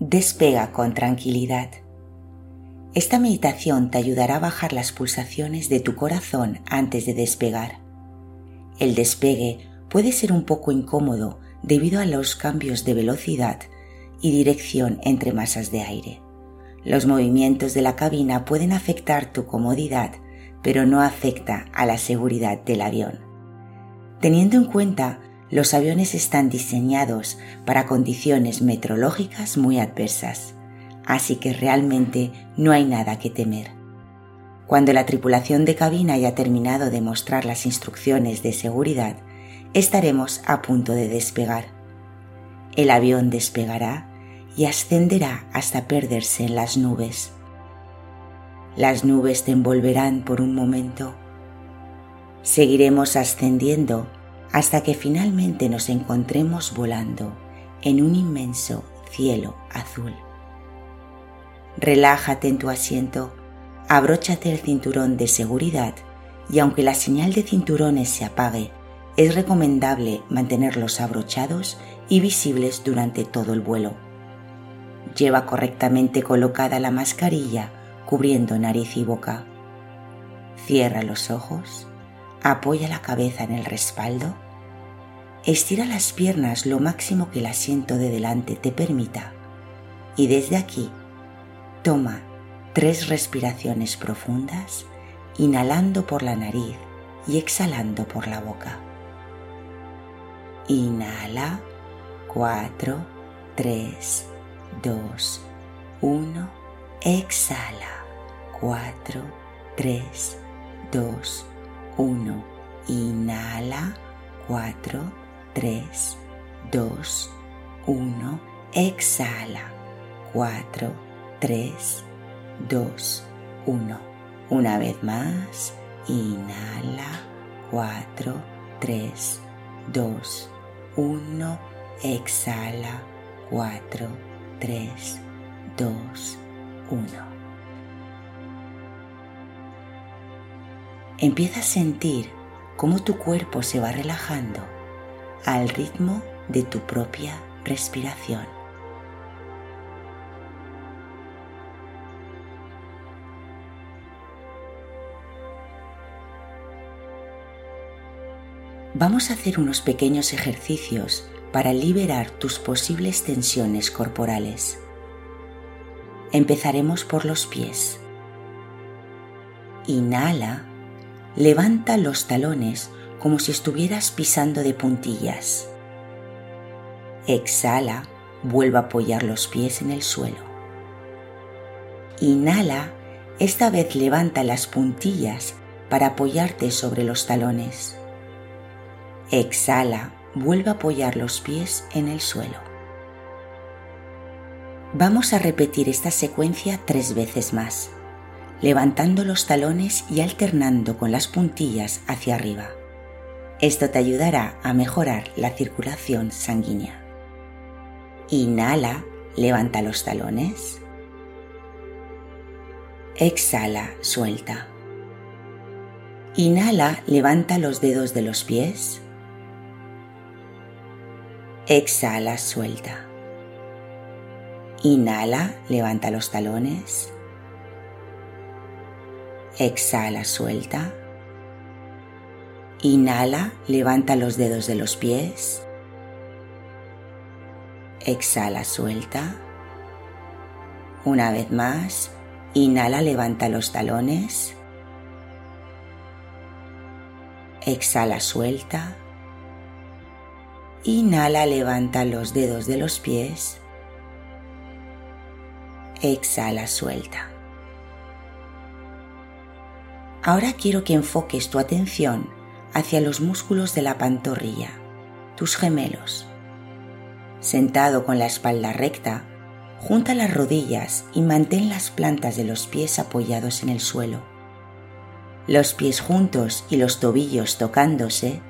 Despega con tranquilidad. Esta meditación te ayudará a bajar las pulsaciones de tu corazón antes de despegar. El despegue puede ser un poco incómodo debido a los cambios de velocidad y dirección entre masas de aire. Los movimientos de la cabina pueden afectar tu comodidad, pero no afecta a la seguridad del avión. Teniendo en cuenta, los aviones están diseñados para condiciones meteorológicas muy adversas, así que realmente no hay nada que temer. Cuando la tripulación de cabina haya terminado de mostrar las instrucciones de seguridad, estaremos a punto de despegar. El avión despegará y ascenderá hasta perderse en las nubes. Las nubes te envolverán por un momento. Seguiremos ascendiendo hasta que finalmente nos encontremos volando en un inmenso cielo azul. Relájate en tu asiento, abróchate el cinturón de seguridad y aunque la señal de cinturones se apague, es recomendable mantenerlos abrochados y visibles durante todo el vuelo. Lleva correctamente colocada la mascarilla cubriendo nariz y boca. Cierra los ojos, apoya la cabeza en el respaldo, estira las piernas lo máximo que el asiento de delante te permita y desde aquí toma tres respiraciones profundas, inhalando por la nariz y exhalando por la boca. Inhala. 4, 3, 2, 1. Exhala. 4, 3, 2, 1. Inhala. 4, 3, 2, 1. Exhala. 4, 3, 2, 1. Una vez más. Inhala. 4, 3, 2, 1. 1, exhala, 4, 3, 2, 1. Empieza a sentir cómo tu cuerpo se va relajando al ritmo de tu propia respiración. vamos a hacer unos pequeños ejercicios para liberar tus posibles tensiones corporales. Empezaremos por los pies. Inhala, levanta los talones como si estuvieras pisando de puntillas. Exhala, vuelve a apoyar los pies en el suelo. Inhala, esta vez levanta las puntillas para apoyarte sobre los talones. Exhala, vuelve a apoyar los pies en el suelo. Vamos a repetir esta secuencia tres veces más, levantando los talones y alternando con las puntillas hacia arriba. Esto te ayudará a mejorar la circulación sanguínea. Inhala, levanta los talones. Exhala, suelta. Inhala, levanta los dedos de los pies. Exhala, suelta. Inhala, levanta los talones. Exhala, suelta. Inhala, levanta los dedos de los pies. Exhala, suelta. Una vez más, inhala, levanta los talones. Exhala, suelta. Inhala, levanta los dedos de los pies. Exhala, suelta. Ahora quiero que enfoques tu atención hacia los músculos de la pantorrilla, tus gemelos. Sentado con la espalda recta, junta las rodillas y mantén las plantas de los pies apoyados en el suelo. Los pies juntos y los tobillos tocándose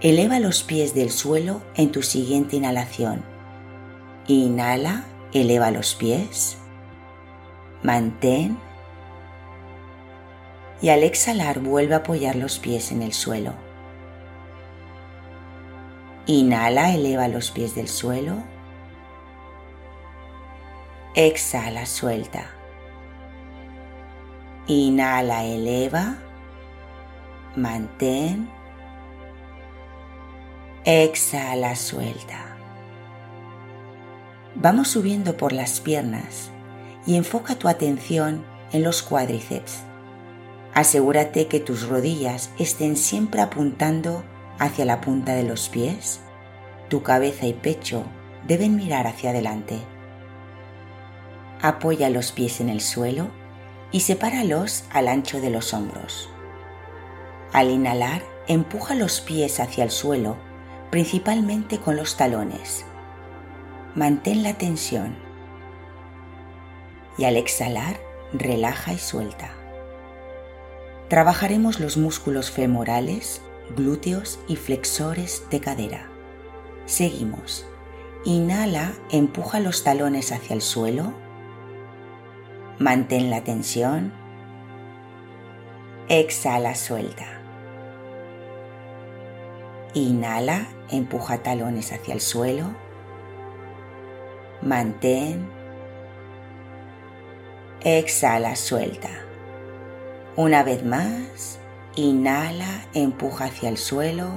Eleva los pies del suelo en tu siguiente inhalación. Inhala, eleva los pies. Mantén. Y al exhalar vuelve a apoyar los pies en el suelo. Inhala, eleva los pies del suelo. Exhala, suelta. Inhala, eleva. Mantén. Exhala, suelta. Vamos subiendo por las piernas y enfoca tu atención en los cuádriceps. Asegúrate que tus rodillas estén siempre apuntando hacia la punta de los pies. Tu cabeza y pecho deben mirar hacia adelante. Apoya los pies en el suelo y sepáralos al ancho de los hombros. Al inhalar, empuja los pies hacia el suelo, principalmente con los talones. Mantén la tensión. Y al exhalar, relaja y suelta. Trabajaremos los músculos femorales, glúteos y flexores de cadera. Seguimos. Inhala, empuja los talones hacia el suelo. Mantén la tensión. Exhala, suelta. Inhala, empuja talones hacia el suelo. Mantén. Exhala, suelta. Una vez más, inhala, empuja hacia el suelo.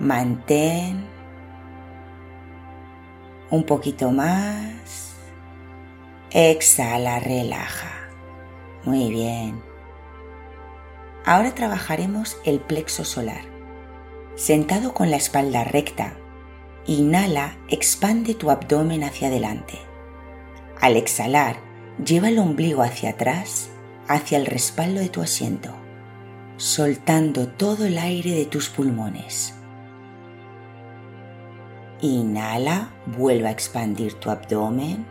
Mantén. Un poquito más. Exhala, relaja. Muy bien. Ahora trabajaremos el plexo solar. Sentado con la espalda recta, inhala, expande tu abdomen hacia adelante. Al exhalar, lleva el ombligo hacia atrás, hacia el respaldo de tu asiento, soltando todo el aire de tus pulmones. Inhala, vuelve a expandir tu abdomen.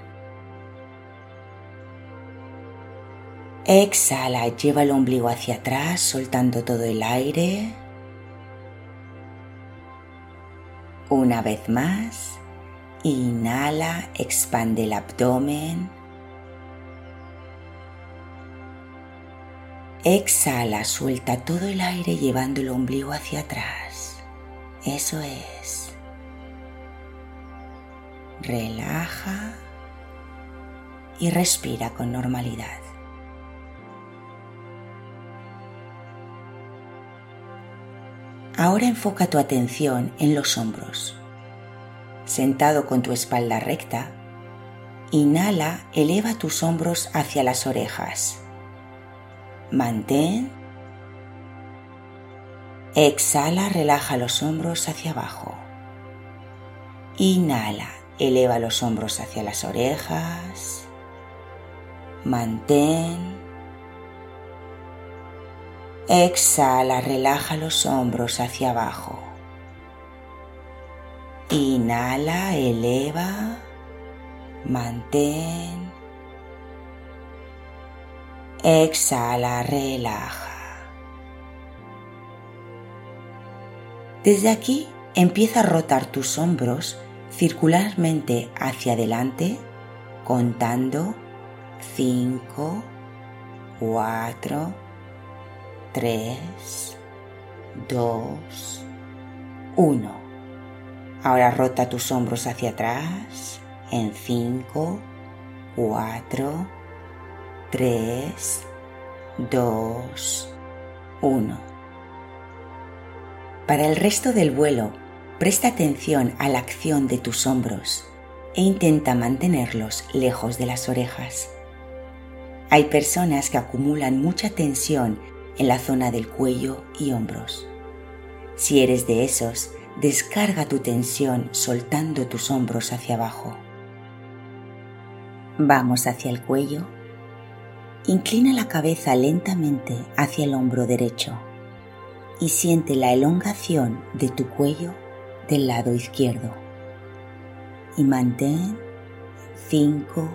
Exhala, lleva el ombligo hacia atrás, soltando todo el aire. Una vez más. Inhala, expande el abdomen. Exhala, suelta todo el aire llevando el ombligo hacia atrás. Eso es. Relaja y respira con normalidad. Ahora enfoca tu atención en los hombros sentado con tu espalda recta, inhala, eleva tus hombros hacia las orejas. Mantén. Exhala, relaja los hombros hacia abajo. Inhala, eleva los hombros hacia las orejas. Mantén. Exhala, relaja los hombros hacia abajo. Inhala, eleva, mantén. Exhala, relaja. Desde aquí empieza a rotar tus hombros circularmente hacia adelante, contando 5, 4, 3, 2, 1. Ahora rota tus hombros hacia atrás en 5, 4, 3, 2, 1. Para el resto del vuelo, presta atención a la acción de tus hombros e intenta mantenerlos lejos de las orejas. Hay personas que acumulan mucha tensión en la zona del cuello y hombros. Si eres de esos, descarga tu tensión soltando tus hombros hacia abajo. Vamos hacia el cuello. Inclina la cabeza lentamente hacia el hombro derecho y siente la elongación de tu cuello del lado izquierdo. Y mantén 5,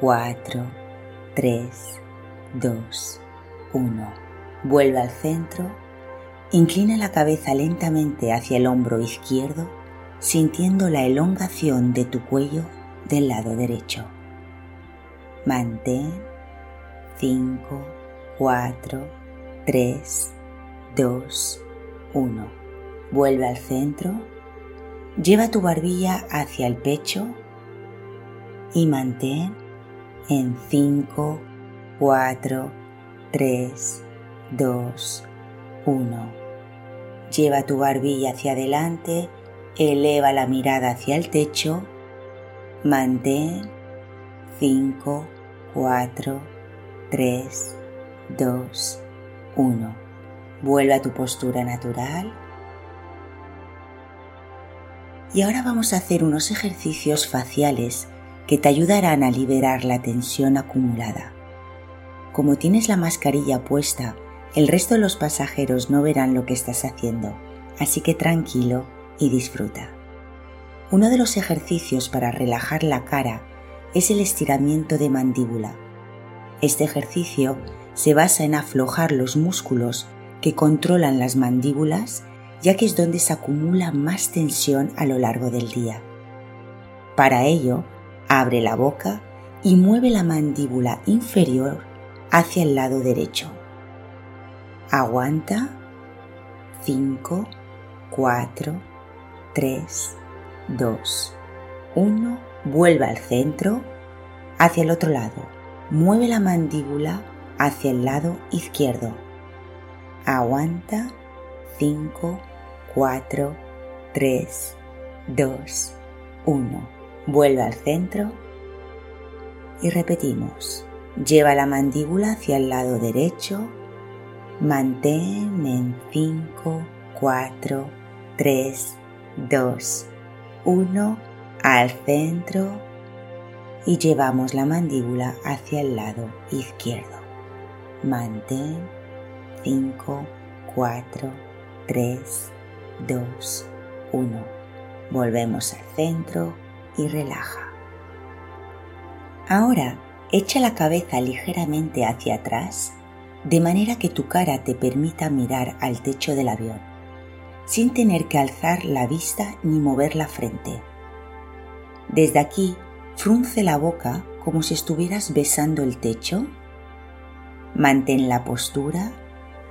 4, 3, 2, 1. Vuelve al centro Inclina la cabeza lentamente hacia el hombro izquierdo, sintiendo la elongación de tu cuello del lado derecho. Mantén 5, 4, 3, 2, 1. Vuelve al centro. Lleva tu barbilla hacia el pecho. y mantén en 5, 4, 3, 2, 1. Lleva tu barbilla hacia adelante, eleva la mirada hacia el techo, mantén 5, 4, 3, 2, 1. Vuelve a tu postura natural. Y ahora vamos a hacer unos ejercicios faciales que te ayudarán a liberar la tensión acumulada. Como tienes la mascarilla puesta, el resto de los pasajeros no verán lo que estás haciendo, así que tranquilo y disfruta. Uno de los ejercicios para relajar la cara es el estiramiento de mandíbula. Este ejercicio se basa en aflojar los músculos que controlan las mandíbulas, ya que es donde se acumula más tensión a lo largo del día. Para ello, Abre la boca y mueve la mandíbula inferior hacia el lado derecho. Aguanta. 5, 4, 3, 2, 1. Vuelve al centro, hacia el otro lado. Mueve la mandíbula hacia el lado izquierdo. Aguanta. 5, 4, 3, 2, 1 Vuelve al centro y repetimos. Lleva la mandíbula hacia el lado derecho. Mantén en 5, 4, 3, 2, 1 al centro y llevamos la mandíbula hacia el lado izquierdo. Mantén 5, 4, 3, 2, 1. Volvemos al centro y relaja. Ahora echa la cabeza ligeramente hacia atrás de manera que tu cara te permita mirar al techo del avión, sin tener que alzar la vista ni mover la frente. Desde aquí, frunce la boca como si estuvieras besando el techo. Mantén la postura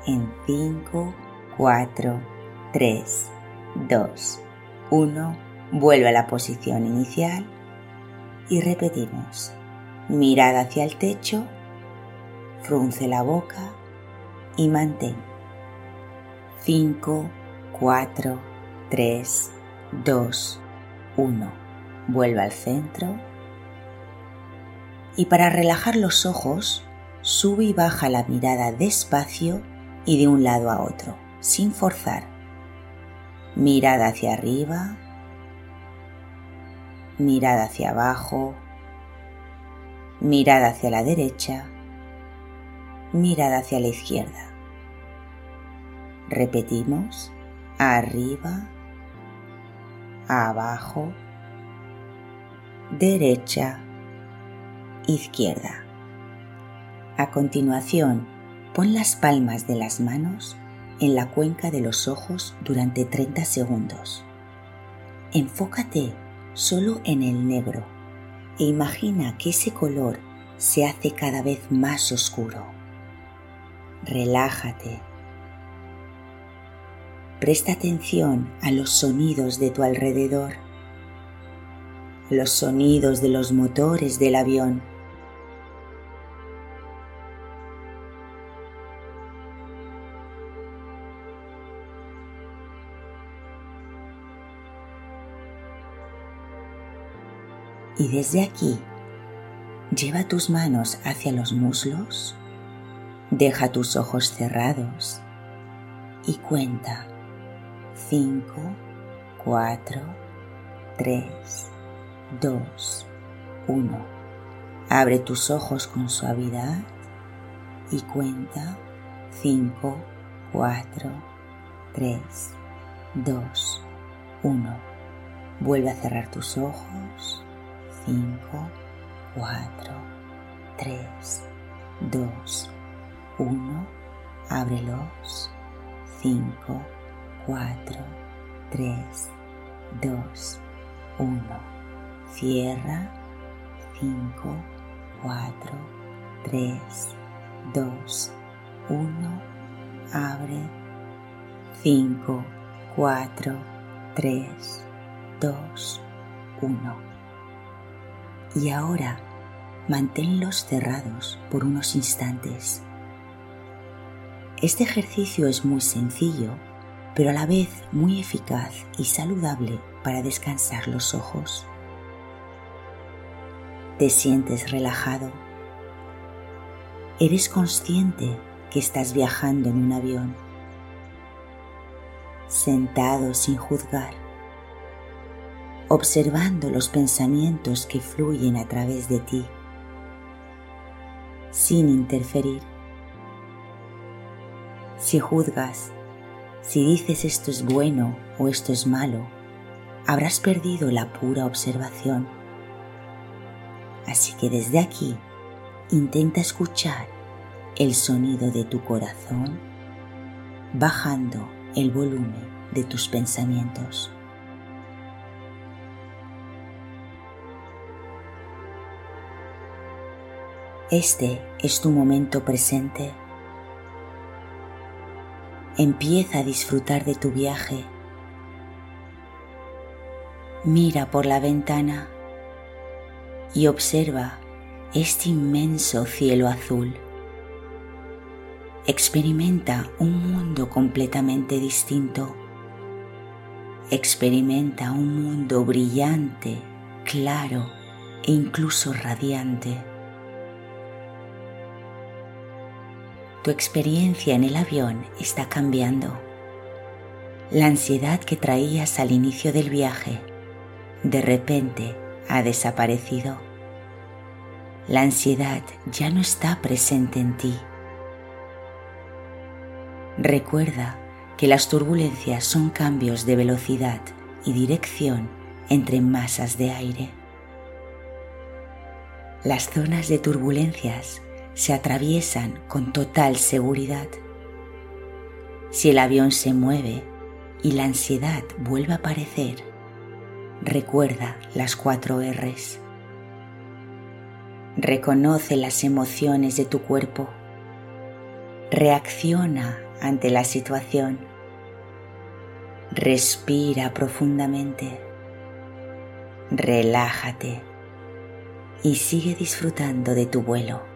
en 5, 4, 3, 2, 1 Vuelve a la posición inicial y repetimos. Mirada hacia el techo, frunce la boca y mantén. 5, 4, 3, 2, 1. Vuelve al centro. Y para relajar los ojos, sube y baja la mirada despacio y de un lado a otro, sin forzar. Mirada hacia arriba, mirada hacia abajo, mirada hacia la derecha, mirada hacia la izquierda. Repetimos, arriba, abajo, derecha, izquierda. A continuación, pon las palmas de las manos en la cuenca de los ojos durante 30 segundos. Enfócate solo en el negro e imagina que ese color se hace cada vez más oscuro. Relájate. Presta atención a los sonidos de tu alrededor, los sonidos de los motores del avión y desde aquí lleva tus manos hacia los muslos, deja tus ojos cerrados y cuenta 5, 4, 3, 2, 1. Abre tus ojos con suavidad y cuenta 5, 4, 3, 2, 1. Vuelve a cerrar tus ojos 5, 4, 3, 2, 1. Ábrelos. 5, 4, 3, 2, 1. Cierra. 5, 4, 3, 2, 1. Abre. 5, 4, 3, 2, 1 y ahora manténlos cerrados por unos instantes. Este ejercicio es muy sencillo, pero a la vez muy eficaz y saludable para descansar los ojos. Te sientes relajado. Eres consciente que estás viajando en un avión, sentado sin juzgar, observando los pensamientos que fluyen a través de ti, sin interferir. Si juzgas, si dices esto es bueno o esto es malo, habrás perdido la pura observación. Así que desde aquí intenta escuchar el sonido de tu corazón bajando el volumen de tus pensamientos. Este es tu momento presente. Empieza a disfrutar de tu viaje. Mira por la ventana y observa este inmenso cielo azul experimenta un mundo completamente distinto. Experimenta un mundo brillante, claro e incluso radiante. Tu experiencia en el avión está cambiando. La ansiedad que traías al inicio del viaje de repente ha desaparecido. La ansiedad ya no está presente en ti Recuerda que las turbulencias son cambios de velocidad y dirección entre masas de aire. Las zonas de turbulencias se atraviesan con total seguridad. Si el avión se mueve y la ansiedad vuelve a aparecer, recuerda las cuatro R's. Reconoce las emociones de tu cuerpo. Reacciona ante la situación. Respira profundamente, relájate y sigue disfrutando de tu vuelo.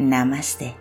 ナマしテ。